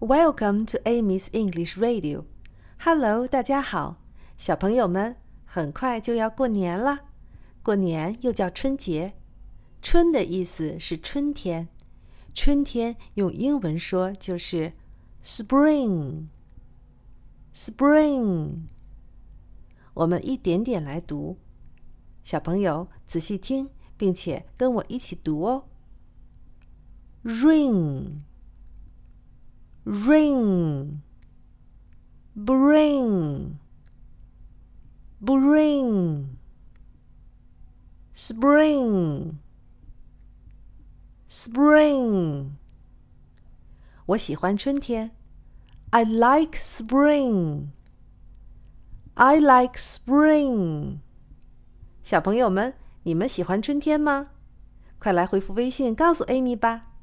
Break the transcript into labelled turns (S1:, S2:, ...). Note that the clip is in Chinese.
S1: Welcome to Amy's English Radio. Hello，大家好，小朋友们，很快就要过年了。过年又叫春节，春的意思是春天，春天用英文说就是 spring。spring。我们一点点来读，小朋友仔细听，并且跟我一起读哦。ring。Ring bring bring spring spring 我喜欢春天 I like spring I like spring 小朋友们，你们喜欢春天吗？快来回复微信告诉 Amy 吧。